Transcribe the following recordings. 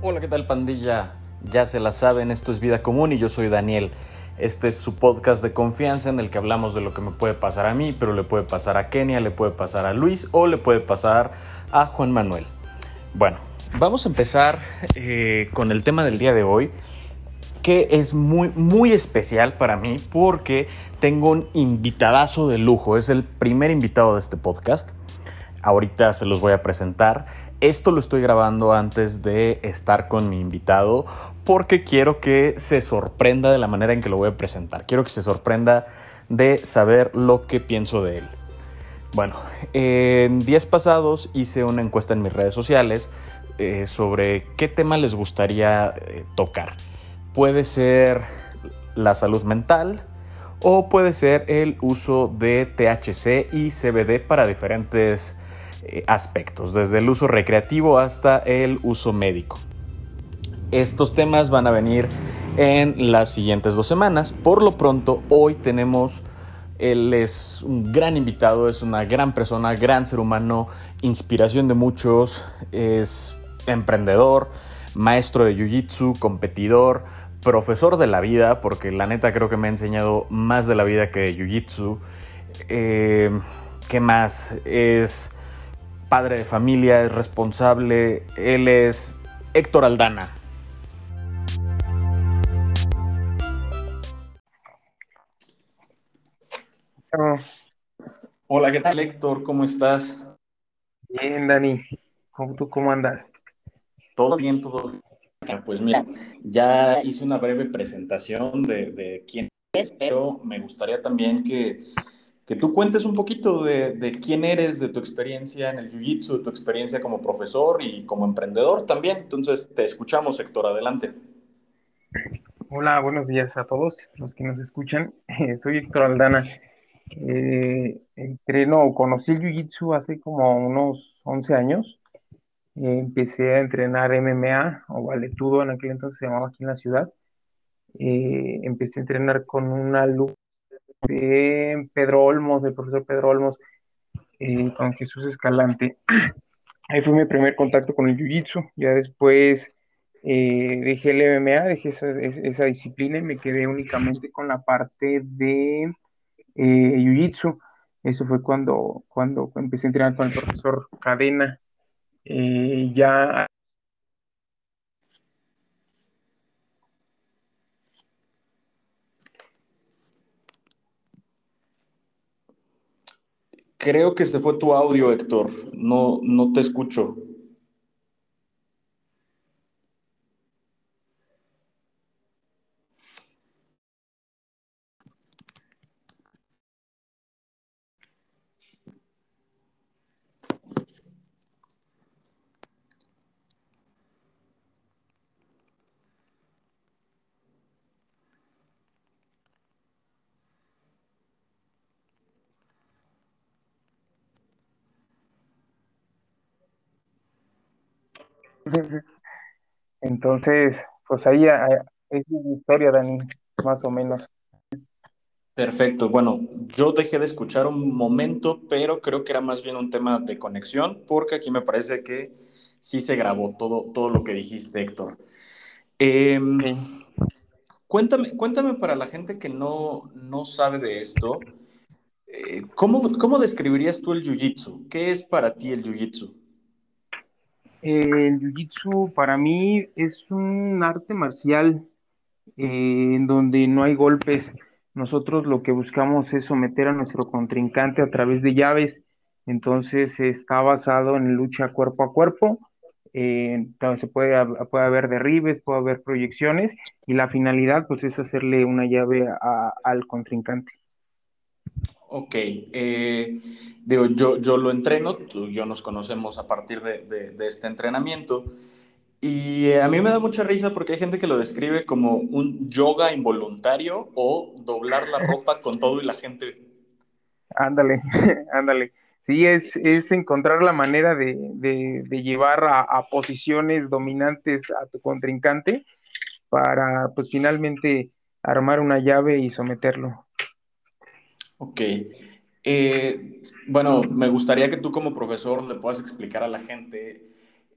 Hola, ¿qué tal pandilla? Ya se la saben, esto es Vida Común y yo soy Daniel. Este es su podcast de confianza en el que hablamos de lo que me puede pasar a mí, pero le puede pasar a Kenia, le puede pasar a Luis o le puede pasar a Juan Manuel. Bueno, vamos a empezar eh, con el tema del día de hoy, que es muy, muy especial para mí porque tengo un invitadazo de lujo. Es el primer invitado de este podcast. Ahorita se los voy a presentar. Esto lo estoy grabando antes de estar con mi invitado porque quiero que se sorprenda de la manera en que lo voy a presentar. Quiero que se sorprenda de saber lo que pienso de él. Bueno, en días pasados hice una encuesta en mis redes sociales eh, sobre qué tema les gustaría eh, tocar. Puede ser la salud mental o puede ser el uso de THC y CBD para diferentes aspectos, desde el uso recreativo hasta el uso médico. Estos temas van a venir en las siguientes dos semanas. Por lo pronto, hoy tenemos, él es un gran invitado, es una gran persona, gran ser humano, inspiración de muchos, es emprendedor, maestro de Jiu-Jitsu, competidor, profesor de la vida, porque la neta creo que me ha enseñado más de la vida que de Jiu-Jitsu. Eh, ¿Qué más? Es padre de familia, es responsable, él es Héctor Aldana. Hola, ¿qué tal Héctor? ¿Cómo estás? Bien, Dani. ¿Cómo, ¿Tú cómo andas? Todo bien, todo bien. Pues mira, ya hice una breve presentación de, de quién es, pero me gustaría también que que tú cuentes un poquito de, quién eres, de tu experiencia en el Jiu-Jitsu, de tu experiencia como profesor y como emprendedor también. Entonces, te escuchamos, Héctor, adelante. Hola, buenos días a todos los que nos escuchan. soy Héctor Aldana. Eh, entreno, conocí el Jiu-Jitsu hace como unos 11 años. Eh, empecé a entrenar MMA o valetudo, en aquel entonces se llamaba aquí en la ciudad. Eh, empecé a entrenar con una alumno de Pedro Olmos, del profesor Pedro Olmos, eh, con Jesús Escalante. Ahí fue mi primer contacto con el Jiu-Jitsu. Ya después eh, dejé el MMA, dejé esa, disciplina y me quedé únicamente con la parte de eh, Jiu-Jitsu. Eso fue cuando, cuando empecé a entrenar con el profesor Cadena. ya Creo que se fue tu audio, Héctor. No, no te escucho. Entonces, pues ahí es mi historia, Dani, más o menos. Perfecto. Bueno, yo dejé de escuchar un momento, pero creo que era más bien un tema de conexión, porque aquí me parece que sí se grabó todo, todo lo que dijiste, Héctor. Em, cuéntame, cuéntame para la gente que no, no sabe de esto, eh, ¿cómo, ¿cómo describirías tú el Jiu-Jitsu? ¿Qué es para ti el Jiu-Jitsu? El Jiu-Jitsu para mí es un arte marcial eh, en donde no hay golpes. Nosotros lo que buscamos es someter a nuestro contrincante a través de llaves. Entonces está basado en lucha cuerpo a cuerpo. Eh, se puede, puede haber derribes, puede haber proyecciones y la finalidad pues es hacerle una llave al contrincante. Ok, eh, digo, yo, yo lo entreno, tú y yo nos conocemos a partir de, este entrenamiento y eh, a mí me da mucha risa porque hay gente que lo describe como un yoga involuntario o doblar la ropa con todo y la gente. Ándale, ándale. Sí, es, es encontrar la manera de, llevar a, a, posiciones dominantes a tu contrincante para, pues, finalmente armar una llave y someterlo. Ok. Eh, bueno, me gustaría que tú como profesor le puedas explicar a la gente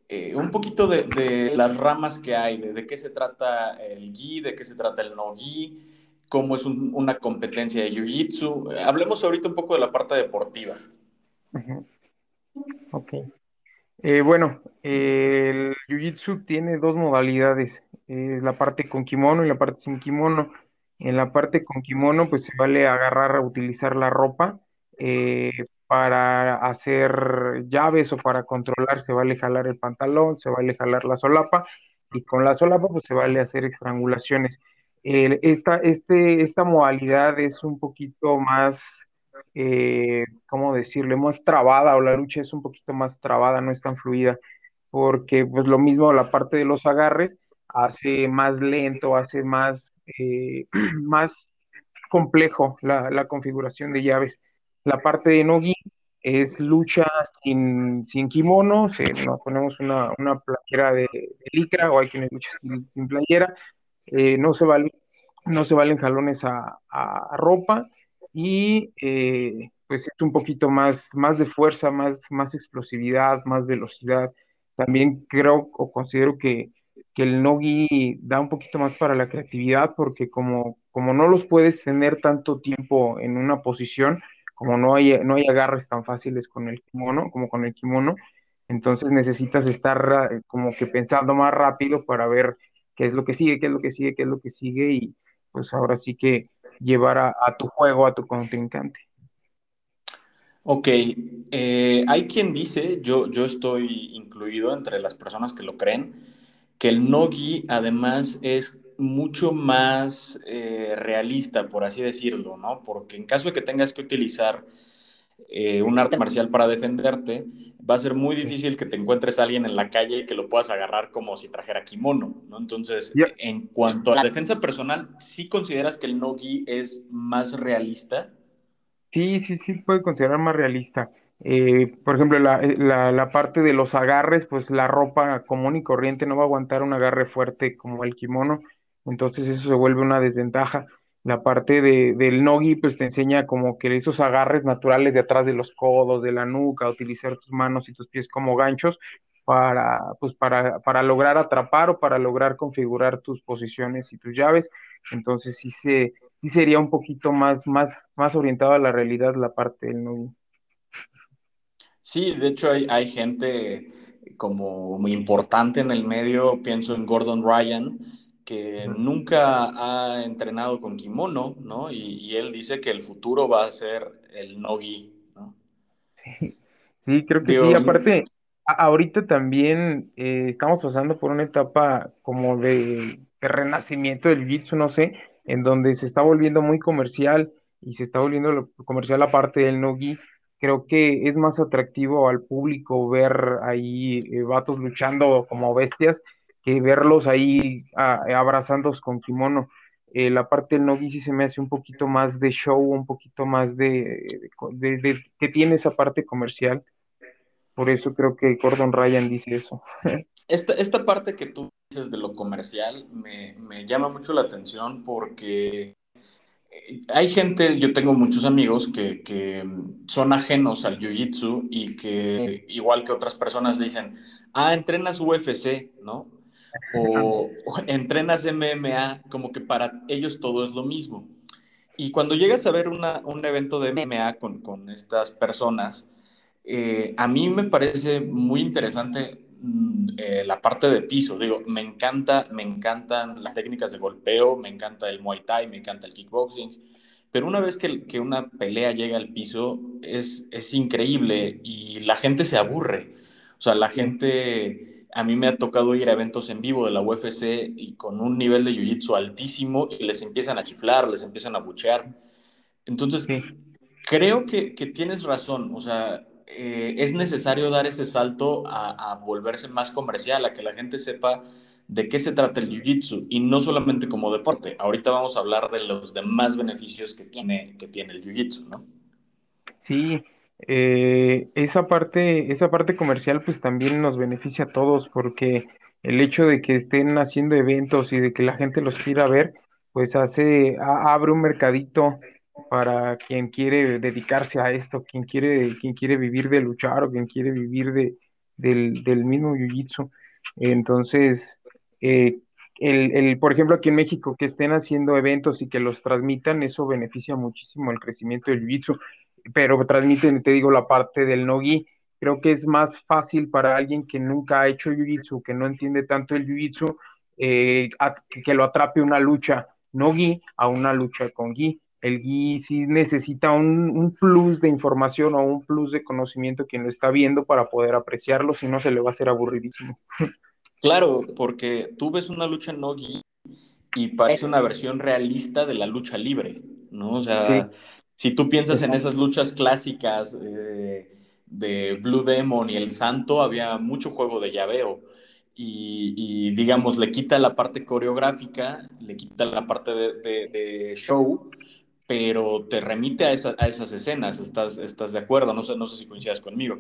eh, un poquito de, las ramas que hay, de, qué se trata el gi, de qué se trata el no gi, cómo es una competencia de jiu-jitsu. Hablemos ahorita un poco de la parte deportiva. Ok. Eh, bueno, el jiu-jitsu tiene dos modalidades, la parte con kimono y la parte sin kimono. En la parte con kimono, pues se vale agarrar, utilizar la ropa eh, para hacer llaves o para controlar, se vale jalar el pantalón, se vale jalar la solapa y con la solapa pues se vale hacer estrangulaciones. esta, este, esta modalidad es un poquito más, eh, ¿cómo decirlo? Más trabada o la lucha es un poquito más trabada, no es tan fluida, porque pues lo mismo la parte de los agarres hace más lento, hace más, eh, más complejo la, configuración de llaves. La parte de Nogi es lucha sin, sin kimono, nos ponemos una, una playera de, licra o hay quienes luchan sin, playera, eh, no, se vale, no se valen jalones a, ropa y eh, pues es un poquito más, más de fuerza, más, más explosividad, más velocidad. También creo o considero que que el Nogi da un poquito más para la creatividad, porque como, como no los puedes tener tanto tiempo en una posición, como no hay, no hay agarres tan fáciles con el kimono, como con el kimono, entonces necesitas estar eh, como que pensando más rápido para ver qué es lo que sigue, qué es lo que sigue, qué es lo que sigue, y pues ahora sí que llevar a, tu juego a tu contrincante. Ok, eh, hay quien dice, yo, yo estoy incluido entre las personas que lo creen, que el nogi además es mucho más eh, realista, por así decirlo, ¿no? Porque en caso de que tengas que utilizar eh, un arte marcial para defenderte, va a ser muy difícil que te encuentres a alguien en la calle y que lo puedas agarrar como si trajera kimono, ¿no? Entonces, en cuanto a la defensa personal, ¿sí consideras que el nogi es más realista? Sí, sí, sí, puede considerar más realista. Eh, por ejemplo, eh, la, la, parte de los agarres, pues la ropa común y corriente no va a aguantar un agarre fuerte como el kimono, entonces eso se vuelve una desventaja. La parte de, del nogi, pues te enseña como que esos agarres naturales de atrás de los codos, de la nuca, utilizar tus manos y tus pies como ganchos para, pues para, para lograr atrapar o para lograr configurar tus posiciones y tus llaves. Entonces sí, se, sí sería un poquito más, más, más orientado a la realidad la parte del nogi. Sí, de hecho hay, hay gente como muy importante en el medio, pienso en Gordon Ryan, que nunca ha entrenado con kimono, ¿no? Y, él dice que el futuro va a ser el nogi, ¿no? Sí, sí creo que sí. Aparte, ahorita también eh, estamos pasando por una etapa como de, renacimiento del jiu no sé, en donde se está volviendo muy comercial y se está volviendo comercial aparte del nogi creo que es más atractivo al público ver ahí eh, vatos luchando como bestias que verlos ahí abrazándose con kimono. Eh, la parte del nogi sí se me hace un poquito más de show, un poquito más de, que tiene esa parte comercial. Por eso creo que Gordon Ryan dice eso. Esta, esta parte que tú dices de lo comercial me, me llama mucho la atención porque hay gente, yo tengo muchos amigos que, son ajenos al jiu-jitsu y que, igual que otras personas, dicen, ah, entrenas UFC, ¿no? O, entrenas MMA, como que para ellos todo es lo mismo. Y cuando llegas a ver un evento de MMA con, estas personas, eh, a mí me parece muy interesante Mm, eh, la parte de piso. Digo, me encanta, me encantan las técnicas de golpeo, me encanta el Muay Thai, me encanta el kickboxing. Pero una vez que, que una pelea llega al piso, es, es increíble y la gente se aburre. O sea, la gente, a mí me ha tocado ir a eventos en vivo de la UFC y con un nivel de jiu-jitsu altísimo y les empiezan a chiflar, les empiezan a buchear. Entonces, creo que, que, tienes razón. O sea, eh, es necesario dar ese salto a, volverse más comercial, a que la gente sepa de qué se trata el Jiu-Jitsu y no solamente como deporte. Ahorita vamos a hablar de los demás beneficios que tiene, que tiene el Jiu-Jitsu, ¿no? Sí, eh, esa parte, esa parte comercial pues también nos beneficia a todos porque el hecho de que estén haciendo eventos y de que la gente los quiera ver, pues hace, abre un mercadito para quien quiere dedicarse a esto, quien quiere, quien quiere vivir de luchar o quien quiere vivir de, del, del mismo Jiu-Jitsu. Entonces, eh, el, el, por ejemplo, aquí en México, que estén haciendo eventos y que los transmitan, eso beneficia muchísimo el crecimiento del Jiu-Jitsu, pero transmiten, te digo, la parte del no-gi. Creo que es más fácil para alguien que nunca ha hecho Jiu-Jitsu, que no entiende tanto el Jiu-Jitsu, eh, que lo atrape una lucha no-gi a una lucha con gi el GI sí necesita un, plus de información o un plus de conocimiento quien lo está viendo para poder apreciarlo, si no se le va a hacer aburridísimo. Claro, porque tú ves una lucha no GI y parece una versión realista de la lucha libre, ¿no? O sea, si tú piensas en esas luchas clásicas eh, de Blue Demon y El Santo, había mucho juego de llaveo. Y, digamos, le quita la parte coreográfica, le quita la parte de show pero te remite a, esas escenas, ¿estás, estás de acuerdo? No sé, no sé si coincidas conmigo.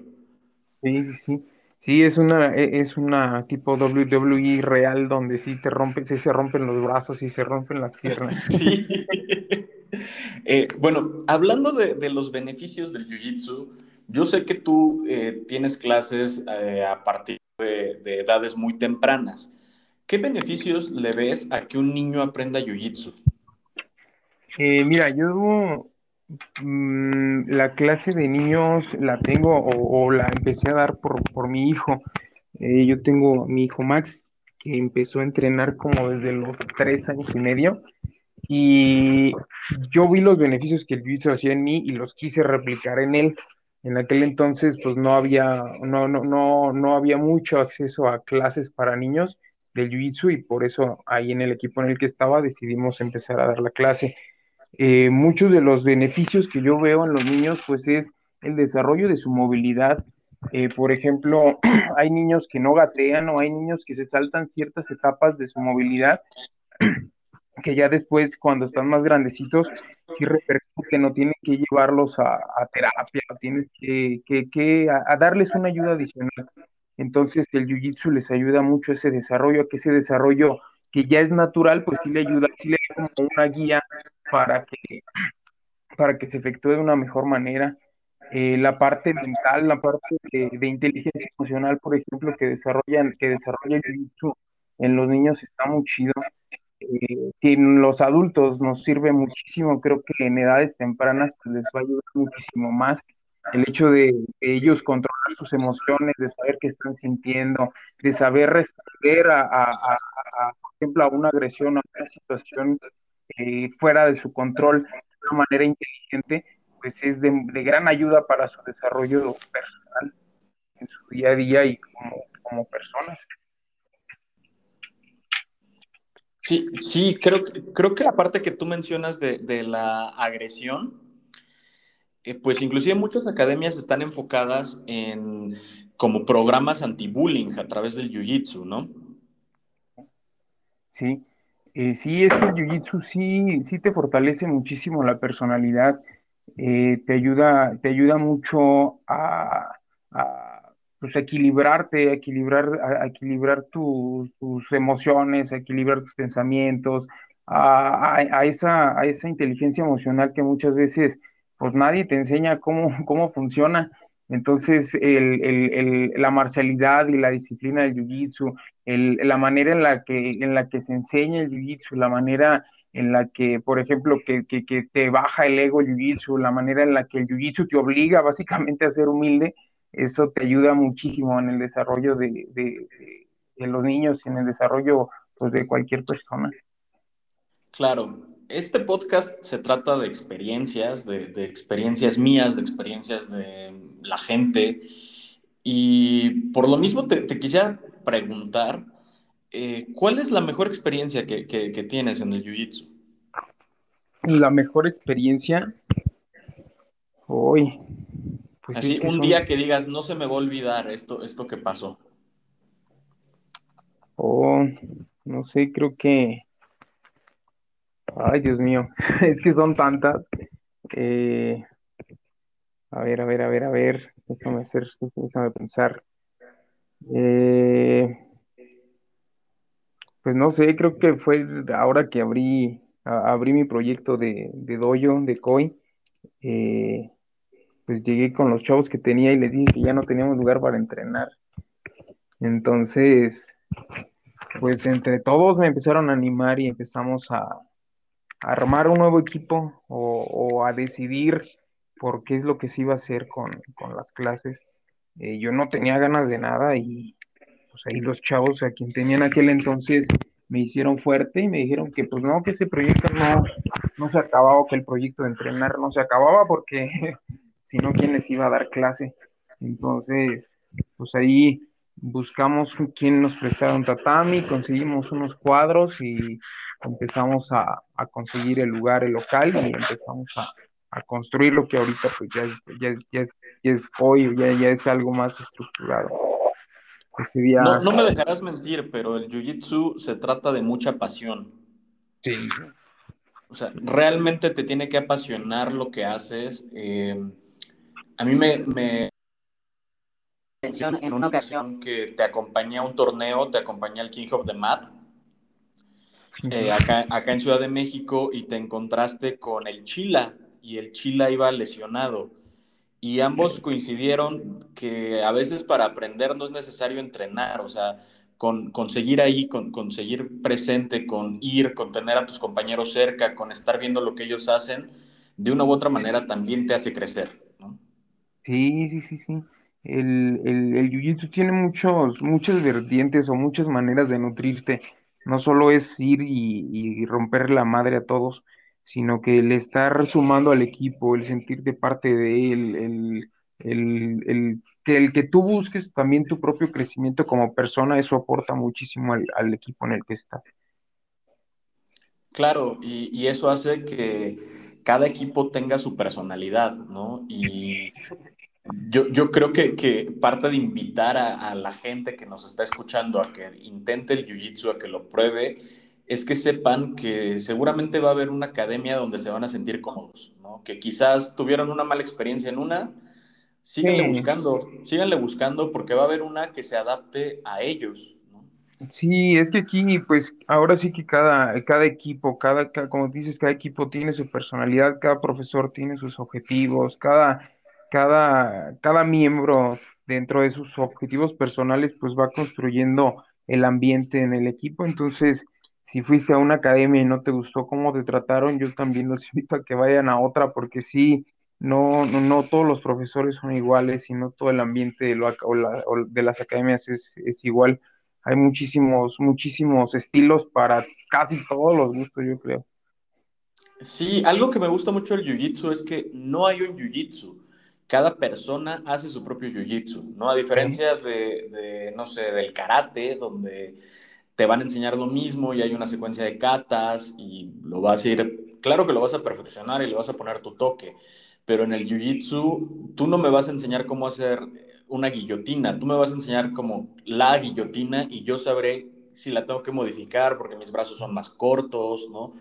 Sí, sí, sí. Sí, es una, e, es una tipo WWE real donde sí te rompen, sí se rompen los brazos y se rompen las piernas. Sí. Eh, bueno, hablando de, los beneficios del Jiu-Jitsu, yo sé que tú eh, tienes clases eh, a partir de, de, edades muy tempranas. ¿Qué beneficios le ves a que un niño aprenda Jiu-Jitsu? Eh, mira, yo mm, la clase de niños la tengo o, la empecé a dar por, por mi hijo. Eh, yo tengo mi hijo Max, que empezó a entrenar como desde los tres años y medio. Y yo vi los beneficios que el jiu hacía en mí y los quise replicar en él. En aquel entonces, pues no había, no, no, no, no había mucho acceso a clases para niños del jiu-jitsu y por eso ahí en el equipo en el que estaba decidimos empezar a dar la clase. Eh, muchos de los beneficios que yo veo en los niños, pues es el desarrollo de su movilidad. Eh, por ejemplo, hay niños que no gatean o hay niños que se saltan ciertas etapas de su movilidad que ya después, cuando están más grandecitos, sí repercute, no tienen que llevarlos a, terapia, tienes que, que, a, darles una ayuda adicional. Entonces, el jiu-jitsu les ayuda mucho a ese desarrollo, a que ese desarrollo que ya es natural, pues sí le ayuda, sí le da como una guía para que, para que se efectúe de una mejor manera. Eh, la parte mental, la parte de, inteligencia emocional, por ejemplo, que desarrollan, que desarrolla YouTube en los niños está muy chido. Eh, en los adultos nos sirve muchísimo, creo que en edades tempranas pues, les va a ayudar muchísimo más el hecho de, ellos controlar sus emociones, de saber qué están sintiendo, de saber responder a, por ejemplo, a una agresión, a una situación eh, fuera de su control de una manera inteligente, pues es de, gran ayuda para su desarrollo personal en su día a día y como, personas. Sí, sí, creo, creo que la parte que tú mencionas de, la agresión, eh, pues inclusive muchas academias están enfocadas en como programas anti-bullying a través del Jiu-Jitsu, ¿no? Sí, eh, sí, es que el jiu-jitsu sí, sí te fortalece muchísimo la personalidad, eh, te ayuda, te ayuda mucho a, pues, equilibrarte, a equilibrar, a, equilibrar tus emociones, a equilibrar tus pensamientos, a, esa, a esa inteligencia emocional que muchas veces pues nadie te enseña cómo, cómo funciona. Entonces, la marcialidad y la disciplina del jiu-jitsu, la manera en la, que, en la que se enseña el jiu-jitsu, la manera en la que, por ejemplo, que, te baja el ego el jiu-jitsu, la manera en la que el jiu-jitsu te obliga básicamente a ser humilde, eso te ayuda muchísimo en el desarrollo de, los niños en el desarrollo pues, de cualquier persona. Claro, este podcast se trata de experiencias, de, experiencias mías, de experiencias de la gente. Y por lo mismo te, quisiera preguntar, eh, ¿cuál es la mejor experiencia que, tienes en el Jiu-Jitsu? La mejor experiencia. Hoy. Pues Así, un día que digas, no se me va a olvidar esto, esto que pasó. Oh, no sé, creo que Ay, Dios mío, es que son tantas. a ver, a ver, a ver, a ver, déjame hacer, déjame pensar. Eh, pues no sé, creo que fue ahora que abrí, abrí mi proyecto de, de dojo, de COI. Eh, pues llegué con los chavos que tenía y les dije que ya no teníamos lugar para entrenar. Entonces, pues entre todos me empezaron a animar y empezamos a, armar un nuevo equipo o, a decidir por qué es lo que se iba a hacer con, las clases. Eh, yo no tenía ganas de nada y pues ahí los chavos a quien tenían aquel entonces me hicieron fuerte y me dijeron que pues no, que ese proyecto no, no se acababa, que el proyecto de entrenar no se acababa porque si no, ¿quién les iba a dar clase? Entonces, pues ahí buscamos quién nos prestara un tatami, conseguimos unos cuadros y empezamos a, conseguir el lugar, el local y empezamos a, construir lo que ahorita pues ya, ya, es, ya, es, ya es hoy, ya, ya es algo más estructurado. no, no me dejarás mentir, pero el Jiu-Jitsu se trata de mucha pasión. Sí. O sea, realmente te tiene que apasionar lo que haces. Eh, a mí me, me, en una ocasión que te acompañé a un torneo, te acompañé al King of the Mat, eh, acá, acá en Ciudad de México, y te encontraste con el Chila, y el Chila iba lesionado. Y ambos coincidieron que a veces para aprender no es necesario entrenar, o sea, con conseguir ahí, con conseguir presente, con ir, con tener a tus compañeros cerca, con estar viendo lo que ellos hacen, de una u otra manera también te hace crecer. ¿no? Sí, sí, sí, sí el, el, el jiu-jitsu tiene muchos, muchas vertientes o muchas maneras de nutrirte. No solo es ir y, romper la madre a todos, sino que el estar sumando al equipo, el sentirte parte de él, el, que el que tú busques también tu propio crecimiento como persona, eso aporta muchísimo al, al equipo en el que estás. Claro, y, y, eso hace que cada equipo tenga su personalidad, ¿no? Y yo, yo creo que, que, parte de invitar a, la gente que nos está escuchando a que intente el jiu-jitsu, a que lo pruebe, es que sepan que seguramente va a haber una academia donde se van a sentir cómodos, ¿no? Que quizás tuvieron una mala experiencia en una, síganle buscando, síganle buscando porque va a haber una que se adapte a ellos, Sí, es que aquí, pues, ahora sí que cada, cada equipo, cada, cada, como dices, cada equipo tiene su personalidad, cada profesor tiene sus objetivos, cada, cada, cada miembro dentro de sus objetivos personales, pues va construyendo el ambiente en el equipo. Entonces, si fuiste a una academia y no te gustó cómo te trataron, yo también los invito a que vayan a otra, porque sí, no, no, no todos los profesores son iguales y no todo el ambiente de, lo, de las academias es, es igual. Hay muchísimos, muchísimos estilos para casi todos los gustos, yo creo. Sí, algo que me gusta mucho del jiu-jitsu es que no hay un jiu-jitsu cada persona hace su propio jiu-jitsu, ¿no? A diferencia de, no sé, del karate, donde te van a enseñar lo mismo y hay una secuencia de katas y lo vas a ir, claro que lo vas a perfeccionar y le vas a poner tu toque, pero en el jiu-jitsu tú no me vas a enseñar cómo hacer una guillotina, tú me vas a enseñar como la guillotina y yo sabré si la tengo que modificar porque mis brazos son más cortos, ¿no?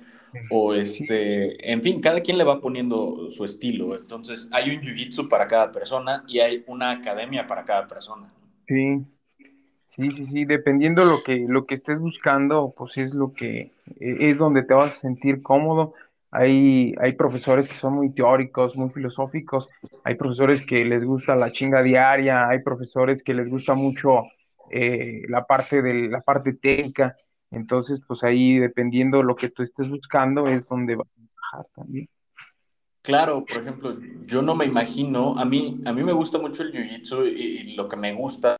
O este, en fin, cada quien le va poniendo su estilo. Entonces, hay un jiu-jitsu para cada persona y hay una academia para cada persona. Sí, sí, sí, sí, dependiendo lo que, lo que estés buscando, pues es lo que, e, es donde te vas a sentir cómodo. Hay, hay profesores que son muy teóricos, muy filosóficos, hay profesores que les gusta la chinga diaria, hay profesores que les gusta mucho eh, la parte de la parte técnica. Entonces, pues ahí, dependiendo de lo que tú estés buscando, es donde va a bajar también. Claro, por ejemplo, yo no me imagino, a mí, a mí me gusta mucho el jiu-jitsu y, lo que me gusta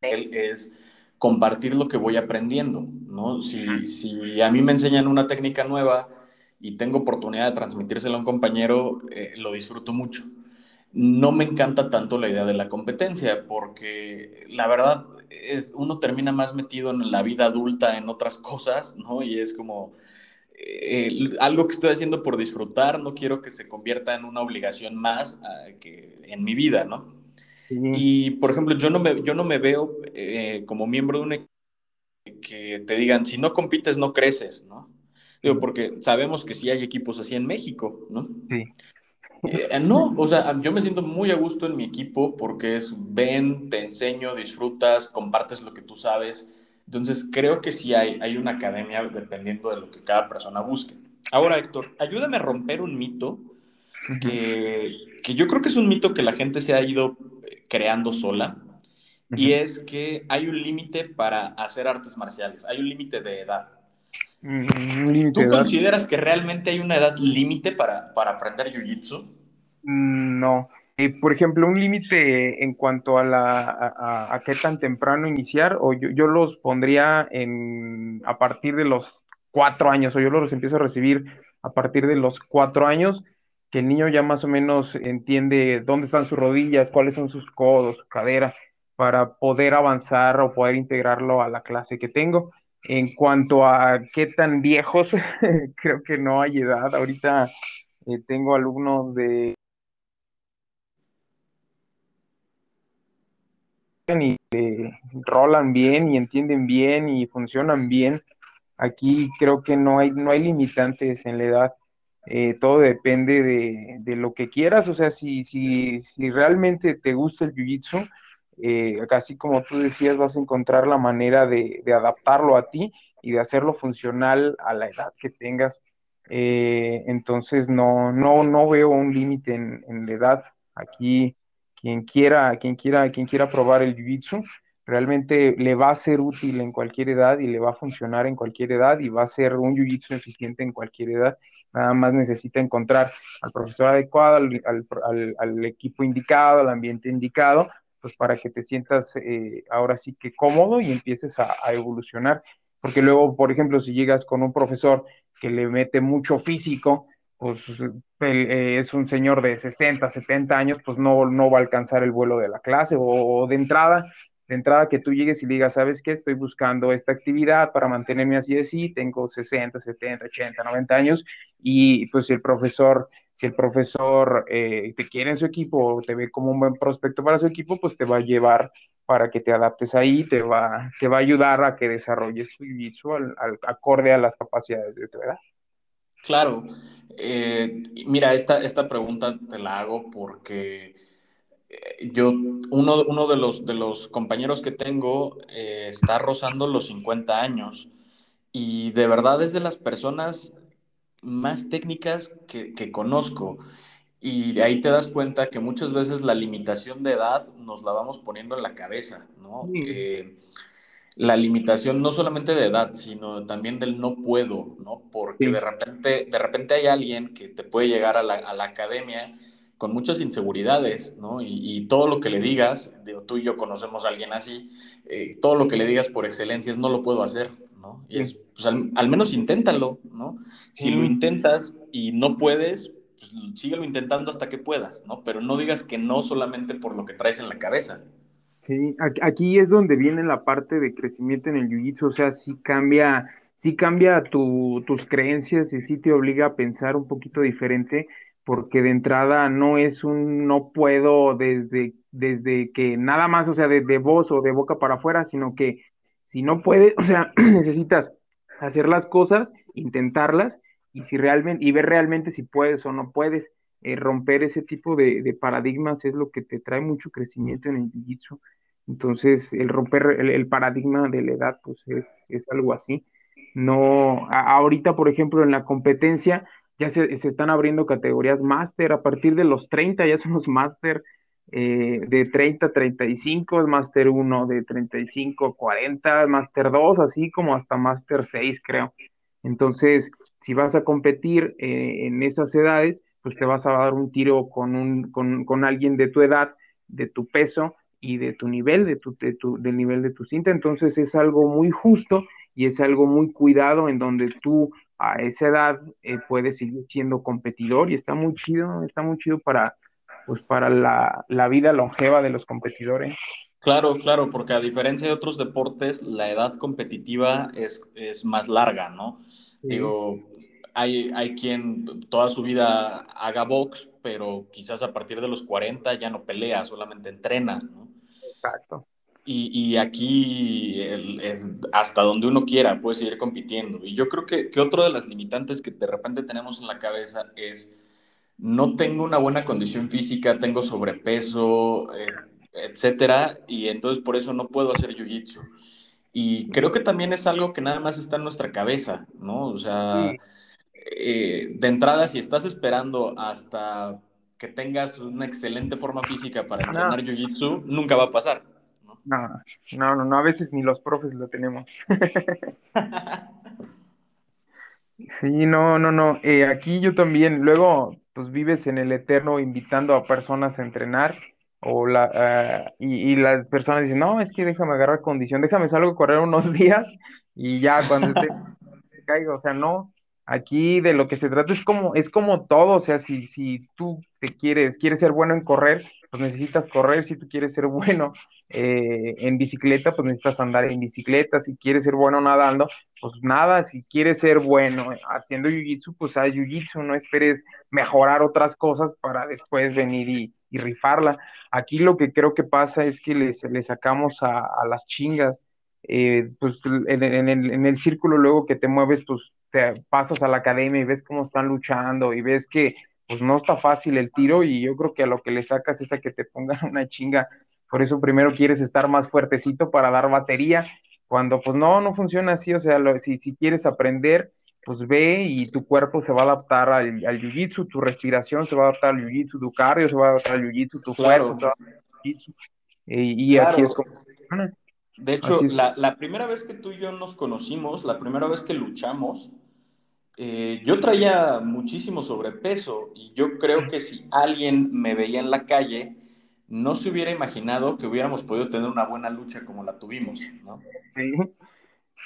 de él es compartir lo que voy aprendiendo, ¿no? Si, si a mí me enseñan una técnica nueva y tengo oportunidad de transmitírsela a un compañero, eh, lo disfruto mucho. No me encanta tanto la idea de la competencia porque la verdad es, uno termina más metido en la vida adulta, en otras cosas, ¿no? Y es como eh, algo que estoy haciendo por disfrutar, no quiero que se convierta en una obligación más ah, que en mi vida, ¿no? Y, por ejemplo, yo no me, yo no me veo eh, como miembro de un equipo que te digan, si no compites, no creces, ¿no? Digo, porque sabemos que sí hay equipos así en México, ¿no? Sí. Eh, no, o sea, yo me siento muy a gusto en mi equipo porque es ven, te enseño, disfrutas, compartes lo que tú sabes. Entonces, creo que sí hay, hay una academia dependiendo de lo que cada persona busque. Ahora, Héctor, ayúdame a romper un mito que, que yo creo que es un mito que la gente se ha ido eh, creando sola. y es que hay un límite para hacer artes marciales, hay un límite de edad. Mm, ¿Tú consideras que realmente hay una edad límite para, para aprender Jiu-Jitsu? Mm, no. Eh, por ejemplo, un límite en cuanto a, la, a, qué tan temprano iniciar, o yo, yo, los pondría en, a partir de los cuatro años, o yo los empiezo a recibir a partir de los cuatro años, que el niño ya más o menos entiende dónde están sus rodillas, cuáles son sus codos, su cadera, para poder avanzar o poder integrarlo a la clase que tengo. En cuanto a qué tan viejos, creo que no hay edad. Ahorita eh, tengo alumnos de y rolan bien y entienden bien y funcionan bien. Aquí creo que no hay, no hay limitantes en la edad. Eh, todo depende de, lo que quieras. O sea, si, si, si realmente te gusta el jiu-jitsu, eh, así como tú decías, vas a encontrar la manera de, adaptarlo a ti y de hacerlo funcional a la edad que tengas. Eh, entonces, no, no, no veo un límite en, la edad. Aquí quien quiera, quien quiera, quien quiera probar el jiu-jitsu, realmente le va a ser útil en cualquier edad y le va a funcionar en cualquier edad y va a ser un jiu-jitsu eficiente en cualquier edad. Nada más necesita encontrar al profesor adecuado, al, equipo indicado, al ambiente indicado, pues para que te sientas eh, ahora sí que cómodo y empieces a, evolucionar. Porque luego, por ejemplo, si llegas con un profesor que le mete mucho físico, pues eh, es un señor de 60, 70 años, pues no, no va a alcanzar el vuelo de la clase o, de entrada, de entrada que tú llegues y digas, ¿sabes qué? Estoy buscando esta actividad para mantenerme así de sí, tengo 60, 70, 80, 90 años y pues el profesor, si el profesor eh, te quiere en su equipo o te ve como un buen prospecto para su equipo, pues te va a llevar para que te adaptes ahí, te va, te va a ayudar a que desarrolles tu jiu al, acorde a las capacidades de tu edad. Claro, eh, mira, esta, esta pregunta te la hago porque eh, yo, uno, uno de, los, de los compañeros que tengo está rozando los 50 años y de verdad es de las personas más técnicas que, que conozco. Y ahí te das cuenta que muchas veces la limitación de edad nos la vamos poniendo en la cabeza, ¿no? la limitación no solamente de edad, sino también del no puedo, ¿no? Porque de, repente, de repente hay alguien que te puede llegar a la, a la academia con muchas inseguridades, ¿no? Y, todo lo que le digas, digo, tú y yo conocemos a alguien así, eh, todo lo que le digas por excelencia es no lo puedo hacer, ¿no? Y es, pues al, menos inténtalo, ¿no? Si lo intentas y no puedes, pues, síguelo intentando hasta que puedas, ¿no? Pero no digas que no solamente por lo que traes en la cabeza. Sí, aquí es donde viene la parte de crecimiento en el jiu-jitsu, o sea, sí cambia, sí cambia tu, tus creencias y sí te obliga a pensar un poquito diferente, porque de entrada no es un no puedo desde, desde que nada más, o sea, de, de voz o de boca para afuera, sino que si no puedes, o sea, necesitas hacer las cosas, intentarlas, y si realmente, y ver realmente si puedes o no puedes. Eh, romper ese tipo de, paradigmas es lo que te trae mucho crecimiento en el jiu-jitsu. Entonces, el romper el, paradigma de la edad, pues es, algo así. No, ahorita, por ejemplo, en la competencia ya se, están abriendo categorías máster, a partir de los 30 ya somos máster, eh, de 30 a 35 es máster 1, de 35 a 40 máster 2, así como hasta máster 6, creo. Entonces, si vas a competir eh, en esas edades, pues te vas a dar un tiro con, un, con, con alguien de tu edad, de tu peso y de tu nivel, de tu, de tu, del nivel de tu cinta. Entonces es algo muy justo y es algo muy cuidado en donde tú a esa edad eh, puedes seguir siendo competidor y está muy chido, está muy chido para, pues para la, la vida longeva de los competidores. Claro, claro, porque a diferencia de otros deportes, la edad competitiva es, es más larga, ¿no? Digo, hay, hay quien toda su vida haga box, pero quizás a partir de los 40 ya no pelea, solamente entrena, ¿no? Exacto. Y, y aquí hasta donde uno quiera puede seguir compitiendo. Y yo creo que, que otro de las limitantes que de repente tenemos en la cabeza es no tengo una buena condición física, tengo sobrepeso, eh, etcétera, y entonces por eso no puedo hacer jiu-jitsu. Y creo que también es algo que nada más está en nuestra cabeza, ¿no? O sea, eh, de entrada, si estás esperando hasta que tengas una excelente forma física para entrenar jiu-jitsu, nunca va a pasar. No, no, no, no, a veces ni los profes lo tenemos. Sí, no, no, no. Eh, aquí yo también, luego, pues vives en el eterno invitando a personas a entrenar, o la, ah, y, y las personas dicen, no, es que déjame agarrar condición, déjame salgo a correr unos días, y ya cuando esté caiga, o sea, no, aquí de lo que se trata es como, es como todo, o sea, si, si tú te quieres, quieres ser bueno en correr, pues necesitas correr, si tú quieres ser bueno eh, en bicicleta, pues necesitas andar en bicicleta, si quieres ser bueno nadando, pues nada, si quieres ser bueno haciendo jiu-jitsu, pues haz jiu-jitsu, no esperes mejorar otras cosas para después venir y, rifarla. Aquí lo que creo que pasa es que le sacamos a, a las chingas eh, pues en, en, el, en, el, círculo luego que te mueves, pues te pasas a la academia y ves cómo están luchando y ves que pues no está fácil el tiro y yo creo que a lo que le sacas es a que te pongan una chinga. Por eso primero quieres estar más fuertecito para dar batería, cuando pues no, no funciona así, o sea, lo, si, si quieres aprender, pues ve y tu cuerpo se va a adaptar al, al jiu-jitsu, tu respiración se va a adaptar al jiu-jitsu, tu cardio se va a adaptar al jiu-jitsu, tu claro. fuerza se va a adaptar al jiu-jitsu. Y, y claro. así es como. De hecho, la, la, primera vez que tú y yo nos conocimos, la primera vez que luchamos, eh, yo traía muchísimo sobrepeso y yo creo que si alguien me veía en la calle, no se hubiera imaginado que hubiéramos podido tener una buena lucha como la tuvimos, ¿no?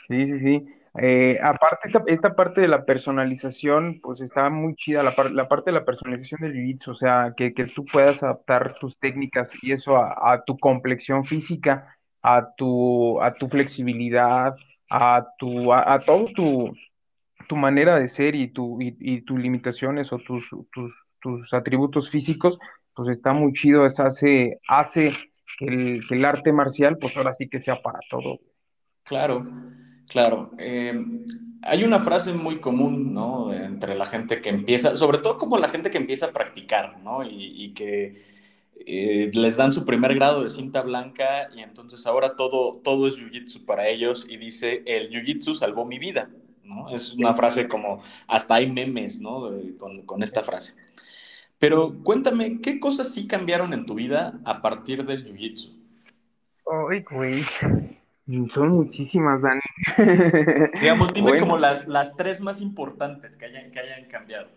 Sí, sí, sí. Eh, aparte, esta, esta, parte de la personalización, pues está muy chida, la, la parte de la personalización del jiu-jitsu, o sea, que, que, tú puedas adaptar tus técnicas y eso a, a tu complexión física a tu, a tu flexibilidad, a, tu, a, a todo tu, tu, manera de ser y, tu, y, tus limitaciones o tus, tus, tus, atributos físicos, pues está muy chido, es hace, hace que el, el, arte marcial, pues ahora sí que sea para todo. Claro, claro. Eh, hay una frase muy común, ¿no? Entre la gente que empieza, sobre todo como la gente que empieza a practicar, ¿no? Y, y que eh, les dan su primer grado de cinta blanca y entonces ahora todo, todo es jiu-jitsu para ellos y dice, el jiu-jitsu salvó mi vida, ¿no? Es una frase como, hasta hay memes, ¿no? Con, con esta frase. Pero cuéntame, ¿qué cosas sí cambiaron en tu vida a partir del jiu-jitsu? Ay, güey. Son muchísimas, Dani. Digamos, dime bueno. como la, las tres más importantes que hayan, que hayan cambiado.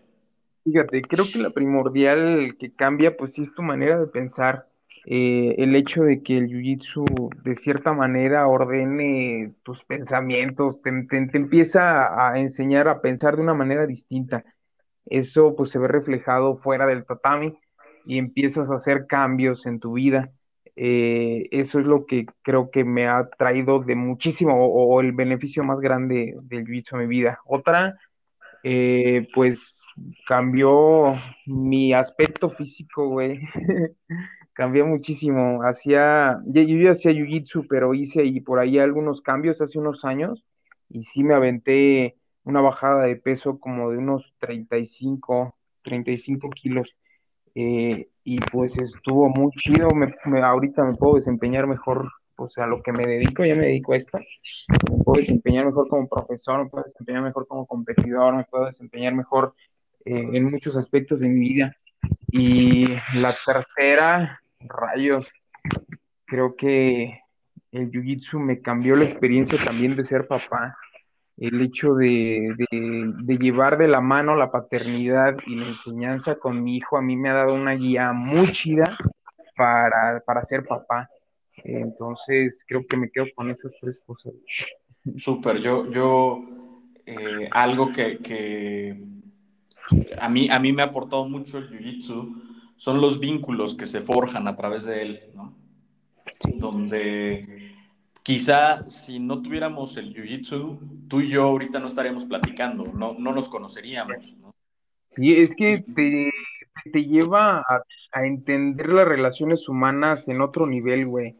Fíjate, creo que la primordial que cambia, pues sí es tu manera de pensar. Eh, el hecho de que el jiu-jitsu de cierta manera ordene tus pensamientos, te, te, te, empieza a enseñar a pensar de una manera distinta. Eso pues se ve reflejado fuera del tatami y empiezas a hacer cambios en tu vida. Eh, eso es lo que creo que me ha traído de muchísimo o, el beneficio más grande del jiu-jitsu a mi vida. Otra, eh, pues cambió mi aspecto físico, güey. cambió muchísimo. Hacía, yo, yo hacía jiu-jitsu, pero hice y por ahí algunos cambios hace unos años y sí me aventé una bajada de peso como de unos 35, 35 kilos. Eh, y pues estuvo muy chido. Me, me, ahorita me puedo desempeñar mejor o sea, lo que me dedico, ya me dedico a esto, me puedo desempeñar mejor como profesor, me puedo desempeñar mejor como competidor, me puedo desempeñar mejor eh, en muchos aspectos de mi vida. Y la tercera, rayos, creo que el Jiu-Jitsu me cambió la experiencia también de ser papá. El hecho de, de, llevar de la mano la paternidad y la enseñanza con mi hijo a mí me ha dado una guía muy chida para, para ser papá entonces, creo que me quedo con esas tres cosas. Súper, yo, yo, eh, algo que, que, a, mí, a mí me ha aportado mucho el Jiu-Jitsu son los vínculos que se forjan a través de él, ¿no? Sí. Donde quizá si no tuviéramos el Jiu-Jitsu, tú y yo ahorita no estaríamos platicando, no, no nos conoceríamos, ¿no? Sí, es que te, te lleva a, a entender las relaciones humanas en otro nivel, güey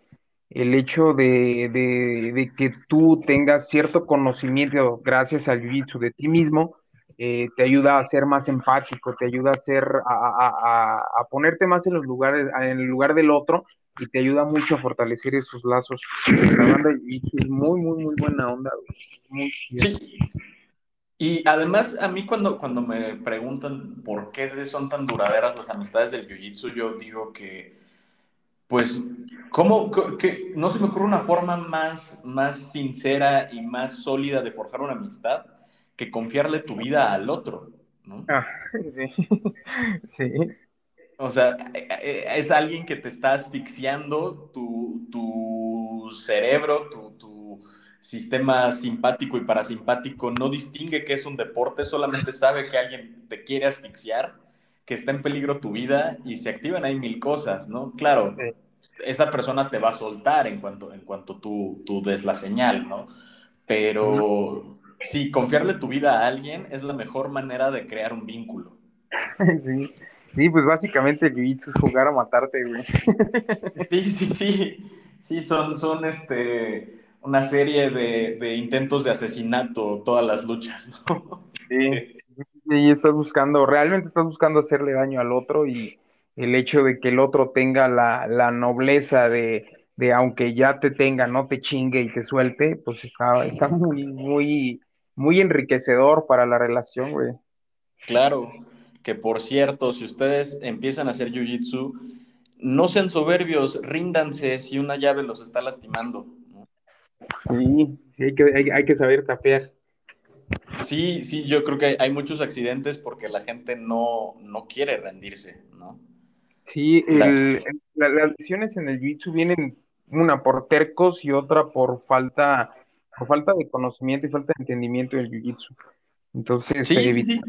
el hecho de, de, de, que tú tengas cierto conocimiento gracias al jiu-jitsu de ti mismo, eh, te ayuda a ser más empático, te ayuda a ser, a, a, a, ponerte más en los lugares, en el lugar del otro y te ayuda mucho a fortalecer esos lazos. La banda jiu-jitsu es muy, muy, muy buena onda, sí. Y además, a mí cuando, cuando me preguntan por qué son tan duraderas las amistades del jiu-jitsu, yo digo que Pues, ¿cómo? Que, no se me ocurre una forma más, más sincera y más sólida de forjar una amistad que confiarle tu vida al otro, ¿no? Ah, sí, sí. O sea, eh, eh, es alguien que te está asfixiando tu, tu cerebro, tu, tu, sistema simpático y parasimpático no distingue que es un deporte, solamente sabe que alguien te quiere asfixiar que está en peligro tu vida y se activan ahí mil cosas, ¿no? Claro, esa persona te va a soltar en cuanto, en cuanto tú, tú des la señal, ¿no? Pero sí, confiarle tu vida a alguien es la mejor manera de crear un vínculo. Sí, sí pues básicamente el jiu es jugar a matarte, güey. Sí, sí, sí. Sí, son, son este, una serie de, de intentos de asesinato, todas las luchas, ¿no? Sí. Y estás buscando, realmente estás buscando hacerle daño al otro y el hecho de que el otro tenga la, nobleza de, aunque ya te tenga, no te chingue y te suelte, pues está, está muy, muy, muy enriquecedor para la relación, güey. Claro, que por cierto, si ustedes empiezan a hacer jiu-jitsu, no sean soberbios, ríndanse si una llave los está lastimando. Sí, sí, hay que, hay que saber tapear. Sí, sí, yo creo que hay muchos accidentes porque la gente no, no quiere rendirse, ¿no? Sí, las lesiones en el jiu-jitsu vienen una por tercos y otra por falta, por falta de conocimiento y falta de entendimiento del jiu-jitsu. Entonces, sí, sí,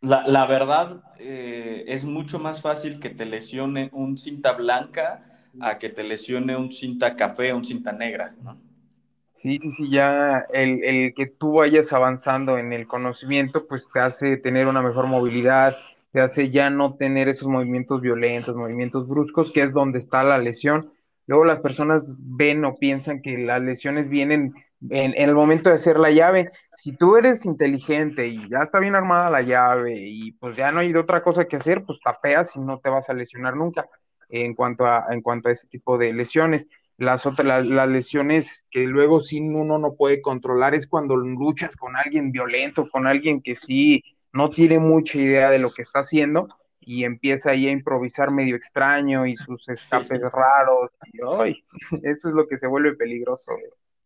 La, la, verdad eh, es mucho más fácil que te lesione un cinta blanca a que te lesione un cinta café o un cinta negra, ¿no? Sí, sí, sí, ya el, el, que tú vayas avanzando en el conocimiento, pues te hace tener una mejor movilidad, te hace ya no tener esos movimientos violentos, movimientos bruscos, que es donde está la lesión. Luego las personas ven o piensan que las lesiones vienen en, el momento de hacer la llave. Si tú eres inteligente y ya está bien armada la llave y pues ya no hay otra cosa que hacer, pues tapeas y no te vas a lesionar nunca en cuanto a, en cuanto a ese tipo de lesiones las otras, las, lesiones que luego sí uno no puede controlar es cuando luchas con alguien violento, con alguien que sí no tiene mucha idea de lo que está haciendo y empieza ahí a improvisar medio extraño y sus escapes raros y ¡ay! eso es lo que se vuelve peligroso.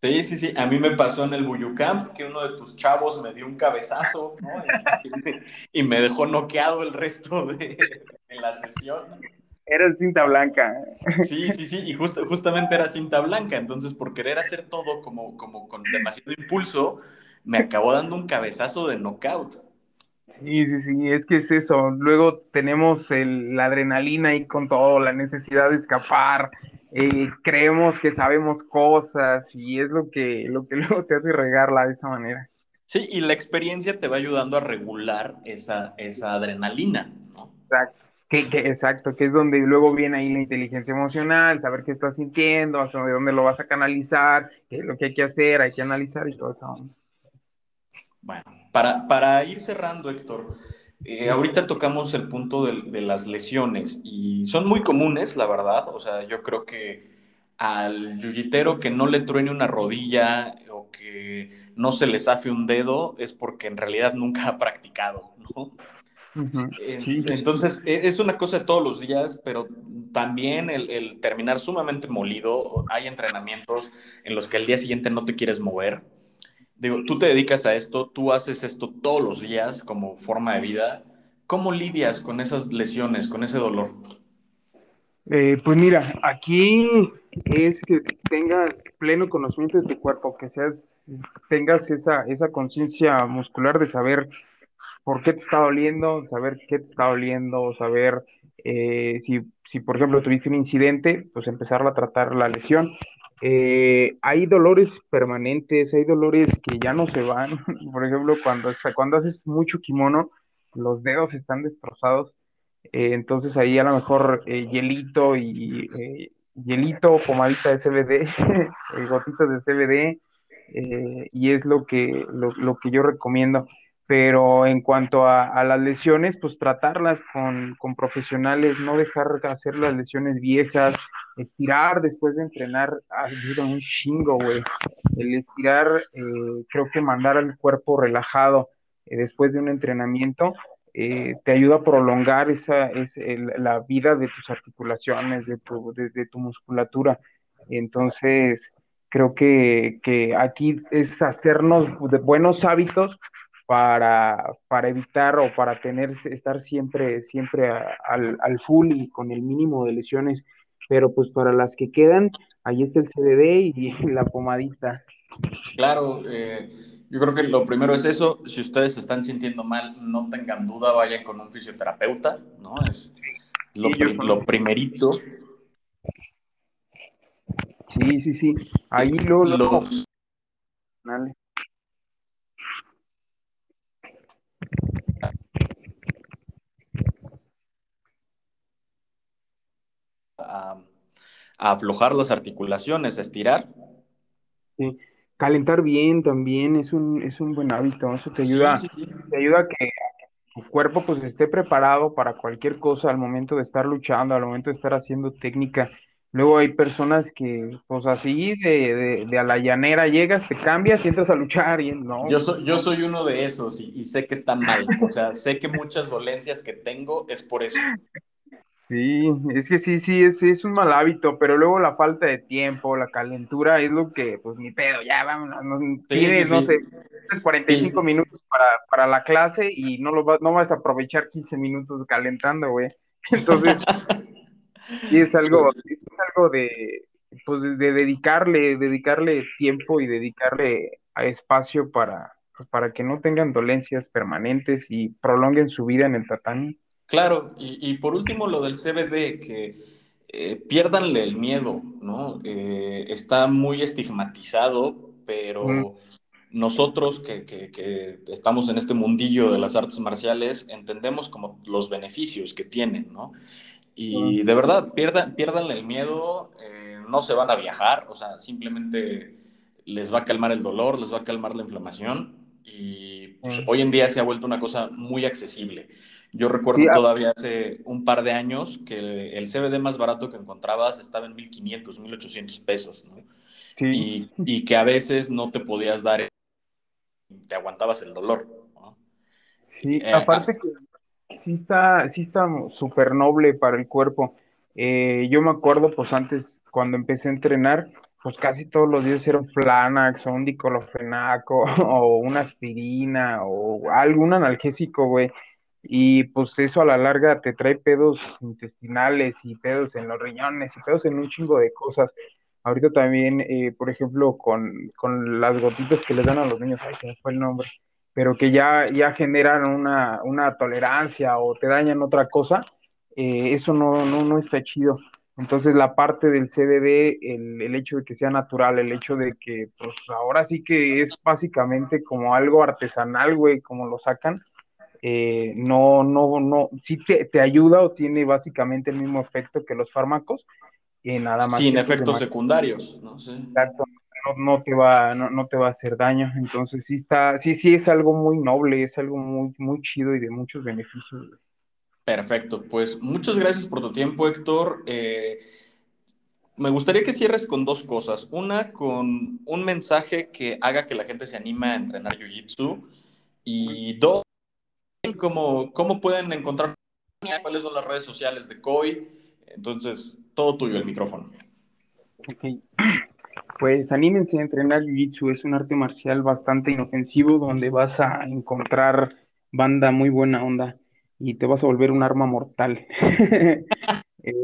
Sí, sí, sí. A mí me pasó en el Buyucamp que uno de tus chavos me dio un cabezazo, ¿no? Este, y me dejó noqueado el resto de, de la sesión. Era el cinta blanca. Sí, sí, sí, y justamente era cinta blanca, entonces por querer hacer todo como, como con demasiado impulso, me acabó dando un cabezazo de knockout. Sí, sí, sí, es que es eso. Luego tenemos la adrenalina y con todo, la necesidad de escapar. Eh, creemos que sabemos cosas y es lo que, lo que luego te hace regarla de esa manera. Sí, y la experiencia te va ayudando a regular esa, esa adrenalina, ¿no? Exacto. Que, exacto, que es donde luego viene ahí la inteligencia emocional, saber qué estás sintiendo, hacia dónde lo vas a canalizar, qué es lo que hay que hacer, hay que analizar y todo eso. Bueno, para, para ir cerrando, Héctor, eh, ahorita tocamos el punto de, de, las lesiones y son muy comunes, la verdad. O sea, yo creo que al yuyitero que no le truene una rodilla o que no se le zafe un dedo es porque en realidad nunca ha practicado, ¿no? Entonces, e, es una cosa de todos los días, pero también el, terminar sumamente molido, hay entrenamientos en los que el día siguiente no te quieres mover. Digo, tú te dedicas a esto, tú haces esto todos los días como forma de vida. ¿Cómo lidias con esas lesiones, con ese dolor? Eh, pues mira, aquí es que tengas pleno conocimiento de tu cuerpo, que seas, tengas esa, esa conciencia muscular de saber por qué te está doliendo, saber qué te está doliendo, saber eh, si, si, por ejemplo, tuviste un incidente, pues empezar a tratar la lesión. Eh, hay dolores permanentes, hay dolores que ya no se van. por ejemplo, cuando, cuando haces mucho kimono, los dedos están destrozados. Eh, entonces ahí a lo mejor hielito y hielito, pomadita de CBD, gotitas de CBD, y es lo que, lo, lo que yo recomiendo pero en cuanto a, las lesiones, pues tratarlas con, profesionales, no dejar hacer las lesiones viejas, estirar después de entrenar ayuda un chingo, güey. El estirar, eh, creo que mandar al cuerpo relajado eh, después de un entrenamiento eh, te ayuda a prolongar esa, es la vida de tus articulaciones, de tu, de, tu musculatura. Entonces, creo que, que, aquí es hacernos de buenos hábitos para, para evitar o para tener, estar siempre, siempre al, al full y con el mínimo de lesiones. Pero pues para las que quedan, ahí está el CBD y la pomadita. Claro, eh, yo creo que lo primero es eso. Si ustedes se están sintiendo mal, no tengan duda, vayan con un fisioterapeuta, ¿no? Es lo, lo primerito. Sí, sí, sí. Ahí lo, Los... A, aflojar las articulaciones, a estirar. Sí. Calentar bien también es un, es un buen hábito, eso te ayuda, te ayuda a que tu cuerpo pues esté preparado para cualquier cosa al momento de estar luchando, al momento de estar haciendo técnica. Luego hay personas que, pues así, de, de, a la llanera llegas, te cambias y entras a luchar y no. Yo soy, yo soy uno de esos y, y sé que está mal. O sea, sé que muchas dolencias que tengo es por eso. Sí, es que sí, sí, es, es un mal hábito, pero luego la falta de tiempo, la calentura es lo que, pues mi pedo, ya vámonos, no, tienes, no sé, 45 minutos para, para, la clase y no, lo no vas a aprovechar 15 minutos calentando, güey. Entonces, sí es algo, es algo de, pues de dedicarle, dedicarle tiempo y dedicarle a espacio para, pues, para que no tengan dolencias permanentes y prolonguen su vida en el tatami. Claro, y, por último lo del CBD, que eh, pierdanle el miedo, ¿no? Eh, está muy estigmatizado, pero nosotros que, estamos en este mundillo de las artes marciales entendemos como los beneficios que tienen, ¿no? Y de verdad, pierdan, pierdanle el miedo, eh, no se van a viajar, o sea, simplemente les va a calmar el dolor, les va a calmar la inflamación y pues, hoy en día se ha vuelto una cosa muy accesible. Yo recuerdo todavía hace un par de años que el CBD más barato que encontrabas estaba en 1500, 1800 pesos, ¿no? Sí. Y, que a veces no te podías dar, te aguantabas el dolor. ¿no? Sí, eh, aparte ah. que sí está sí está súper noble para el cuerpo. Eh, yo me acuerdo, pues antes, cuando empecé a entrenar, pues casi todos los días un Flanax o un diclofenaco o una aspirina o algún analgésico, güey. Y pues eso a la larga te trae pedos intestinales y pedos en los riñones y pedos en un chingo de cosas. Ahorita también, eh, por ejemplo, con, con, las gotitas que les dan a los niños, ay, se me fue el nombre, pero que ya, ya generan una, una tolerancia o te dañan otra cosa, eh, eso no, no, no está chido. Entonces la parte del CBD, el, el, hecho de que sea natural, el hecho de que pues ahora sí que es básicamente como algo artesanal, güey, como lo sacan, eh, no, no, no, sí te, ayuda o tiene básicamente el mismo efecto que los fármacos, y nada más. Sin efectos secundarios, ¿no? Exacto, no, te va, no, te va a hacer daño, entonces sí está, sí, sí es algo muy noble, es algo muy, muy chido y de muchos beneficios. Perfecto, pues muchas gracias por tu tiempo, Héctor. Eh, me gustaría que cierres con dos cosas. Una, con un mensaje que haga que la gente se anime a entrenar Jiu-Jitsu. Y dos, cómo, pueden encontrar cuáles son las redes sociales de COI. Entonces, todo tuyo el micrófono. Ok. Pues anímense a entrenar Jiu-Jitsu, es un arte marcial bastante inofensivo donde vas a encontrar banda muy buena onda y te vas a volver un arma mortal. eh,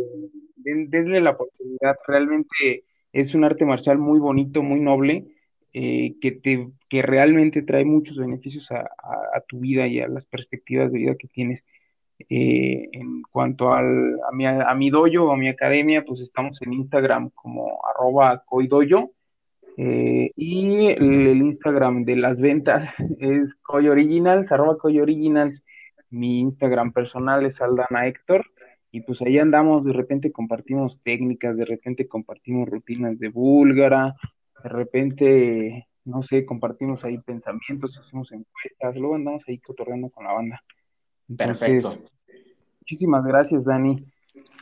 denle la oportunidad, realmente es un arte marcial muy bonito, muy noble eh, que, te, que realmente trae muchos beneficios a, tu vida y a las perspectivas de vida que tienes. Eh, en cuanto al, a, mi, a mi dojo a mi academia, pues estamos en Instagram como arroba coidoyo eh, y el, Instagram de las ventas es coyoriginals, arroba coyoriginals. Mi Instagram personal es Aldana Héctor y pues ahí andamos, de repente compartimos técnicas, de repente compartimos rutinas de búlgara, de repente, no sé, compartimos ahí pensamientos, hacemos encuestas, luego andamos ahí cotorreando con la banda. Perfecto. Muchísimas gracias, Dani.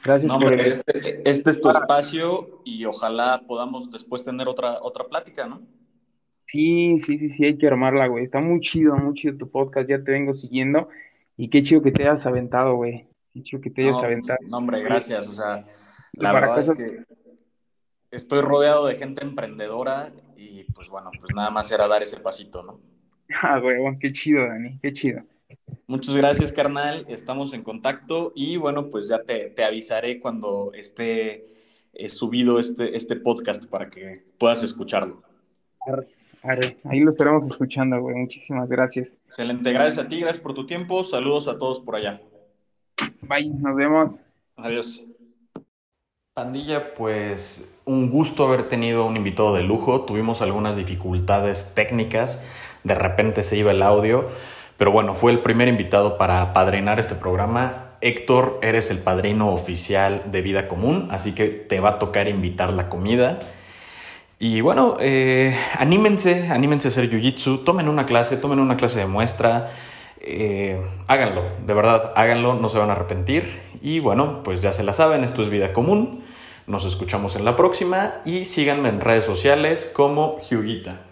Gracias por este, este, es tu espacio y ojalá podamos después tener otra, otra plática, ¿no? Sí, sí, sí, sí, hay que armarla, güey. Está muy chido, muy chido tu podcast, ya te vengo siguiendo. Y qué chido que te hayas aventado, güey. Qué chido que te hayas No, aventado. no, hombre, gracias. O sea, la verdad es que estoy rodeado de gente emprendedora y pues bueno, pues nada más era dar ese pasito, ¿no? ah, güey, qué chido, Dani, qué chido. Muchas gracias, carnal. Estamos en contacto y bueno, pues ya te, te avisaré cuando esté eh, subido este, este podcast para que puedas escucharlo. Arre, Ahí lo estaremos escuchando, güey. Muchísimas gracias. Excelente, gracias a ti, gracias por tu tiempo. Saludos a todos por allá. Bye, nos vemos. Adiós. Pandilla, pues un gusto haber tenido un invitado de lujo. Tuvimos algunas dificultades técnicas, de repente se iba el audio, pero bueno, fue el primer invitado para padrinar este programa. Héctor, eres el padrino oficial de Vida Común, así que te va a tocar invitar la comida. Y bueno, eh, anímense, anímense a hacer Jiu-Jitsu, tomen una clase, tomen una clase de muestra, eh, háganlo, de verdad, háganlo, no se van a arrepentir. Y bueno, pues ya se la saben, esto es Vida Común. Nos escuchamos en la próxima y síganme en redes sociales como Hyugita.